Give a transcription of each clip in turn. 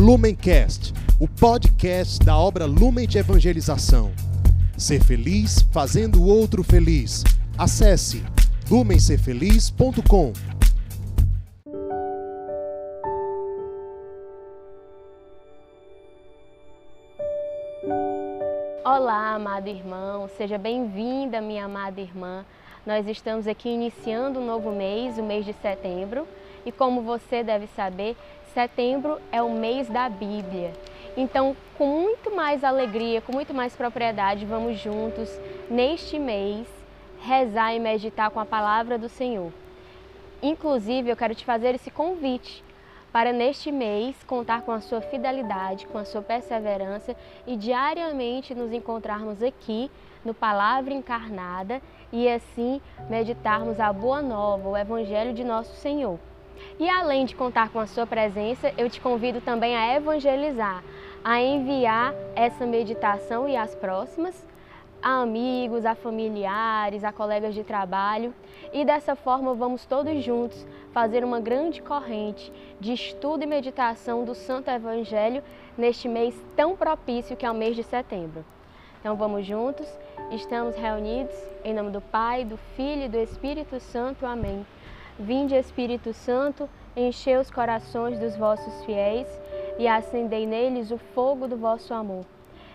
Lumencast, o podcast da obra Lumen de Evangelização. Ser feliz fazendo o outro feliz. Acesse lumencerfeliz.com. Olá, amado irmão, seja bem-vinda, minha amada irmã. Nós estamos aqui iniciando um novo mês, o mês de setembro, e como você deve saber, setembro é o mês da Bíblia. Então, com muito mais alegria, com muito mais propriedade, vamos juntos neste mês rezar e meditar com a palavra do Senhor. Inclusive, eu quero te fazer esse convite para neste mês contar com a sua fidelidade, com a sua perseverança e diariamente nos encontrarmos aqui no Palavra Encarnada e assim meditarmos a boa nova, o Evangelho de nosso Senhor. E além de contar com a sua presença, eu te convido também a evangelizar, a enviar essa meditação e as próximas a amigos, a familiares, a colegas de trabalho e dessa forma vamos todos juntos fazer uma grande corrente de estudo e meditação do Santo Evangelho neste mês tão propício que é o mês de setembro. Então vamos juntos, estamos reunidos em nome do Pai, do Filho e do Espírito Santo. Amém. Vinde Espírito Santo, enchei os corações dos vossos fiéis e acendei neles o fogo do vosso amor.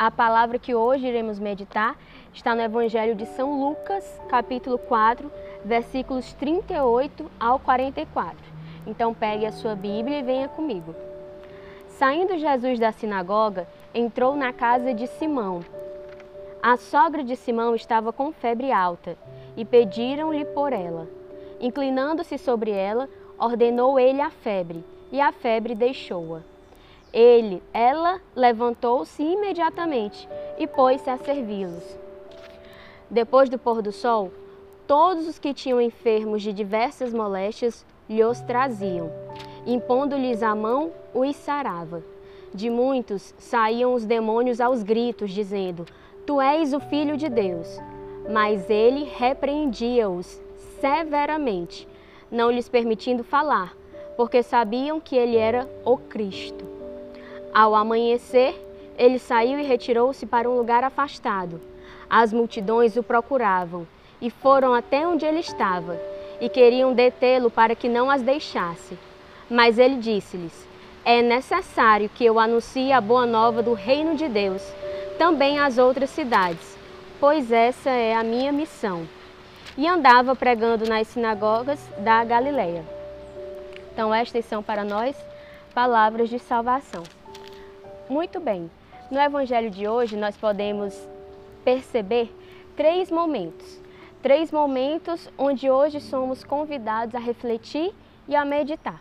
A palavra que hoje iremos meditar está no Evangelho de São Lucas, capítulo 4, versículos 38 ao 44. Então pegue a sua Bíblia e venha comigo. Saindo Jesus da sinagoga, entrou na casa de Simão. A sogra de Simão estava com febre alta e pediram-lhe por ela. Inclinando-se sobre ela, ordenou ele a febre, e a febre deixou-a. Ele, ela levantou-se imediatamente e pôs-se a servi-los. Depois do pôr do sol, todos os que tinham enfermos de diversas moléstias lhes traziam. Impondo-lhes a mão, os sarava. De muitos saíam os demônios aos gritos, dizendo: Tu és o filho de Deus. Mas ele repreendia-os severamente, não lhes permitindo falar, porque sabiam que ele era o Cristo. Ao amanhecer, ele saiu e retirou-se para um lugar afastado. As multidões o procuravam e foram até onde ele estava e queriam detê-lo para que não as deixasse. Mas ele disse-lhes: É necessário que eu anuncie a boa nova do reino de Deus também às outras cidades, pois essa é a minha missão. E andava pregando nas sinagogas da Galileia. Então, estas são para nós palavras de salvação. Muito bem, no Evangelho de hoje nós podemos perceber três momentos. Três momentos onde hoje somos convidados a refletir e a meditar.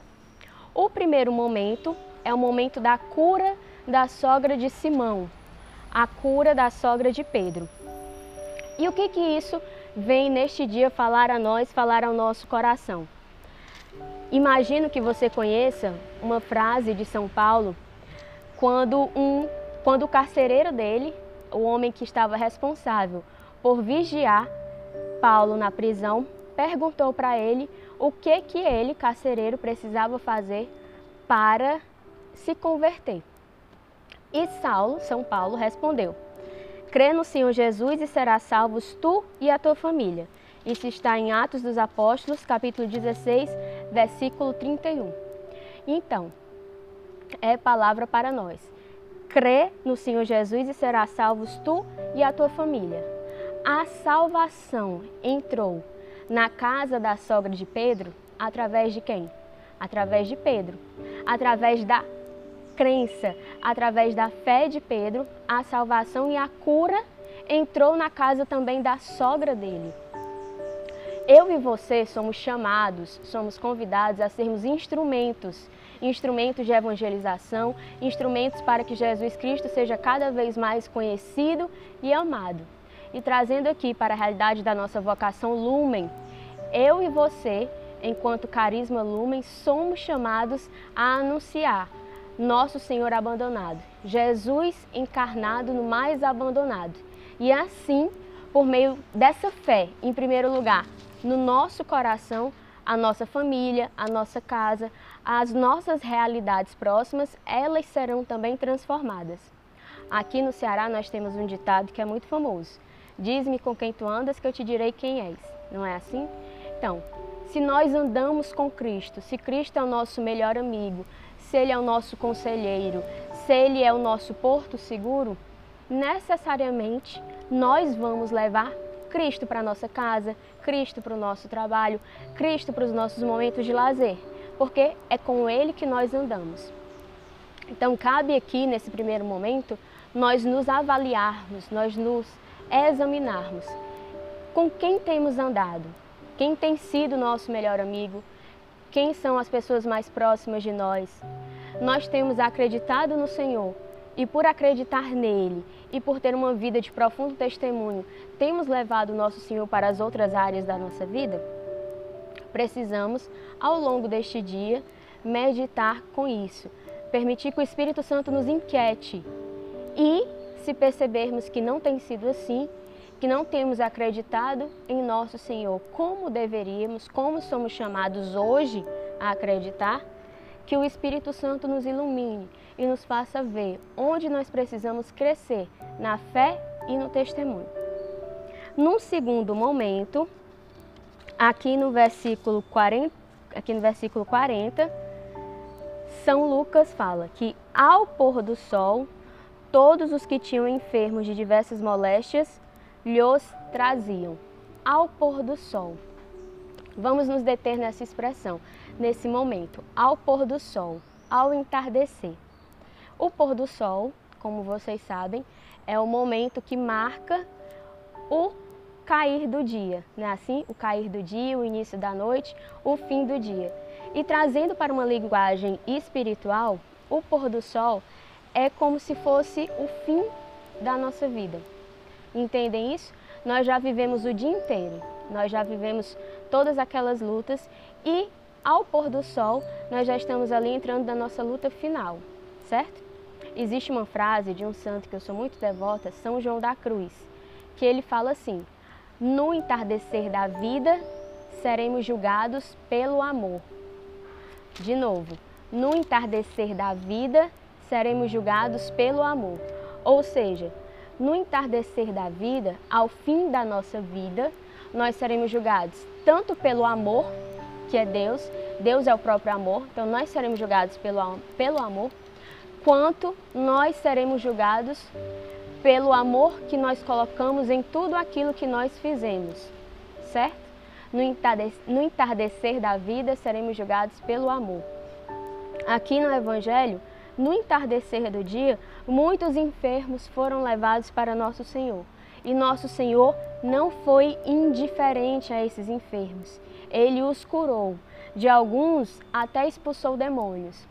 O primeiro momento é o momento da cura da sogra de Simão, a cura da sogra de Pedro. E o que que isso vem neste dia falar a nós, falar ao nosso coração? Imagino que você conheça uma frase de São Paulo quando, um, quando o carcereiro dele, o homem que estava responsável por vigiar Paulo na prisão, perguntou para ele o que que ele, carcereiro, precisava fazer para se converter. E Saulo, São Paulo, respondeu: Crê no Senhor Jesus e serás salvos tu e a tua família. Isso está em Atos dos Apóstolos, capítulo 16, versículo 31. Então, é palavra para nós. Crê no Senhor Jesus e serás salvos tu e a tua família. A salvação entrou na casa da sogra de Pedro através de quem? Através de Pedro. Através da crença, através da fé de Pedro, a salvação e a cura entrou na casa também da sogra dele. Eu e você somos chamados, somos convidados a sermos instrumentos instrumentos de evangelização, instrumentos para que Jesus Cristo seja cada vez mais conhecido e amado. E trazendo aqui para a realidade da nossa vocação Lumen, eu e você, enquanto Carisma Lumen, somos chamados a anunciar nosso Senhor abandonado, Jesus encarnado no mais abandonado. E assim, por meio dessa fé, em primeiro lugar, no nosso coração, a nossa família, a nossa casa, as nossas realidades próximas, elas serão também transformadas. Aqui no Ceará nós temos um ditado que é muito famoso. Diz-me com quem tu andas que eu te direi quem és. Não é assim? Então, se nós andamos com Cristo, se Cristo é o nosso melhor amigo, se Ele é o nosso conselheiro, se Ele é o nosso porto seguro, necessariamente nós vamos levar Cristo para a nossa casa, Cristo para o nosso trabalho, Cristo para os nossos momentos de lazer, porque é com Ele que nós andamos. Então, cabe aqui, nesse primeiro momento, nós nos avaliarmos, nós nos examinarmos com quem temos andado, quem tem sido nosso melhor amigo, quem são as pessoas mais próximas de nós. Nós temos acreditado no Senhor e por acreditar nele e por ter uma vida de profundo testemunho, temos levado o nosso Senhor para as outras áreas da nossa vida? Precisamos, ao longo deste dia, meditar com isso, permitir que o Espírito Santo nos inquiete e, se percebermos que não tem sido assim, que não temos acreditado em nosso Senhor como deveríamos, como somos chamados hoje a acreditar, que o Espírito Santo nos ilumine e nos faça ver onde nós precisamos crescer na fé e no testemunho. Num segundo momento, aqui no versículo 40, aqui no versículo 40, São Lucas fala que ao pôr do sol, todos os que tinham enfermos de diversas moléstias lhos traziam ao pôr do sol. Vamos nos deter nessa expressão, nesse momento, ao pôr do sol, ao entardecer. O pôr do sol, como vocês sabem, é o momento que marca o cair do dia, né? Assim, o cair do dia, o início da noite, o fim do dia. E trazendo para uma linguagem espiritual, o pôr do sol é como se fosse o fim da nossa vida. Entendem isso? Nós já vivemos o dia inteiro, nós já vivemos todas aquelas lutas e ao pôr do sol nós já estamos ali entrando na nossa luta final, certo? Existe uma frase de um santo que eu sou muito devota, São João da Cruz, que ele fala assim: No entardecer da vida seremos julgados pelo amor. De novo, no entardecer da vida seremos julgados pelo amor. Ou seja, no entardecer da vida, ao fim da nossa vida, nós seremos julgados tanto pelo amor, que é Deus, Deus é o próprio amor, então nós seremos julgados pelo, pelo amor, quanto nós seremos julgados pelo amor que nós colocamos em tudo aquilo que nós fizemos, certo? No entardecer, no entardecer da vida, seremos julgados pelo amor. Aqui no Evangelho, no entardecer do dia, muitos enfermos foram levados para nosso Senhor. E nosso Senhor não foi indiferente a esses enfermos. Ele os curou. De alguns, até expulsou demônios.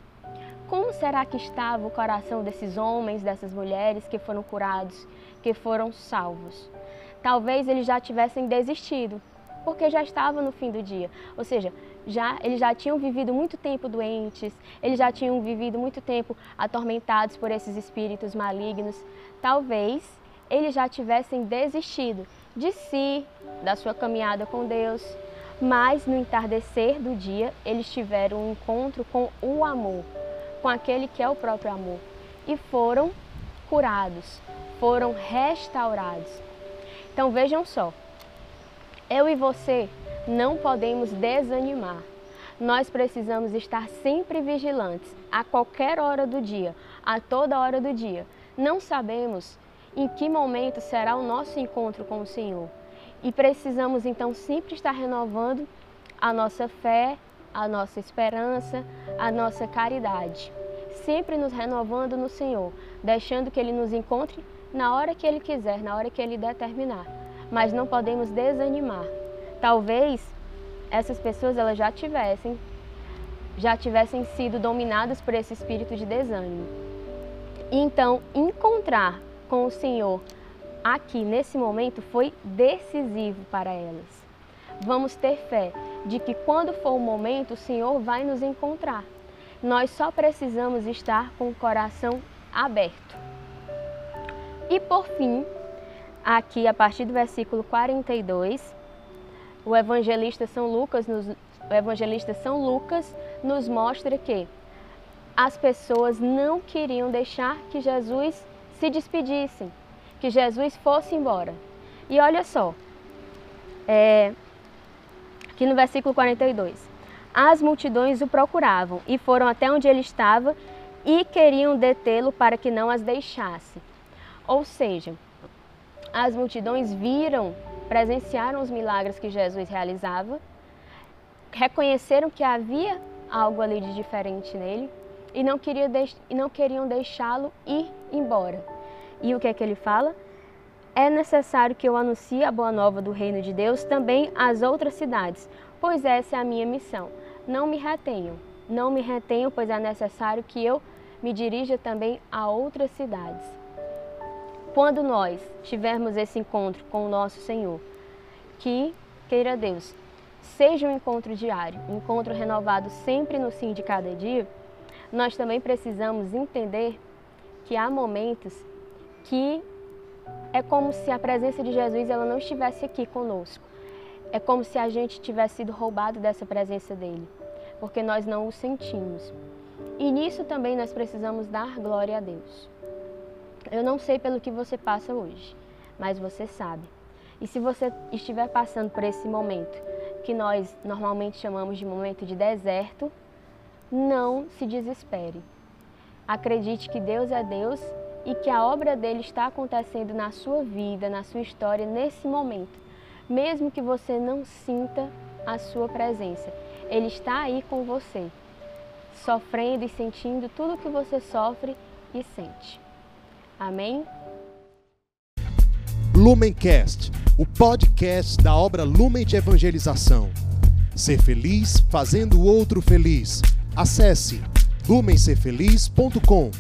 Como será que estava o coração desses homens, dessas mulheres que foram curados, que foram salvos? Talvez eles já tivessem desistido, porque já estava no fim do dia. Ou seja, já eles já tinham vivido muito tempo doentes, eles já tinham vivido muito tempo atormentados por esses espíritos malignos. Talvez eles já tivessem desistido de si, da sua caminhada com Deus, mas no entardecer do dia eles tiveram um encontro com o amor, com aquele que é o próprio amor, e foram curados, foram restaurados. Então vejam só, eu e você não podemos desanimar. Nós precisamos estar sempre vigilantes, a qualquer hora do dia, a toda hora do dia. Não sabemos em que momento será o nosso encontro com o Senhor. E precisamos então sempre estar renovando a nossa fé, a nossa esperança, a nossa caridade. Sempre nos renovando no Senhor, deixando que Ele nos encontre na hora que Ele quiser, na hora que Ele determinar. Mas não podemos desanimar. Talvez essas pessoas elas já tivessem já tivessem sido dominadas por esse espírito de desânimo. Então, encontrar com o Senhor aqui nesse momento foi decisivo para elas. Vamos ter fé de que quando for o momento, o Senhor vai nos encontrar. Nós só precisamos estar com o coração aberto. E por fim, aqui a partir do versículo 42, o evangelista São Lucas nos, o evangelista São Lucas nos mostra que as pessoas não queriam deixar que Jesus se despedisse, que Jesus fosse embora. E olha só, é, aqui no versículo 42, as multidões o procuravam e foram até onde ele estava e queriam detê-lo para que não as deixasse. Ou seja, as multidões viram, presenciaram os milagres que Jesus realizava, reconheceram que havia algo ali de diferente nele e não, queria e não queriam deixá-lo ir embora. E o que é que ele fala? É necessário que eu anuncie a boa nova do reino de Deus também às outras cidades, pois essa é a minha missão. Não me retenham, não me retenham, pois é necessário que eu me dirija também a outras cidades. Quando nós tivermos esse encontro com o nosso Senhor, que, queira Deus, seja um encontro diário, um encontro renovado sempre no fim de cada dia, nós também precisamos entender que há momentos que é como se a presença de Jesus ela não estivesse aqui conosco. É como se a gente tivesse sido roubado dessa presença dele, porque nós não o sentimos. E nisso também nós precisamos dar glória a Deus. Eu não sei pelo que você passa hoje, mas você sabe. E se você estiver passando por esse momento, que nós normalmente chamamos de momento de deserto, não se desespere. Acredite que Deus é Deus e que a obra dele está acontecendo na sua vida, na sua história, nesse momento. Mesmo que você não sinta a sua presença, ele está aí com você, sofrendo e sentindo tudo o que você sofre e sente. Amém? Lumencast, o podcast da obra Lumen de Evangelização. Ser feliz fazendo o outro feliz. Acesse lumencerfeliz.com.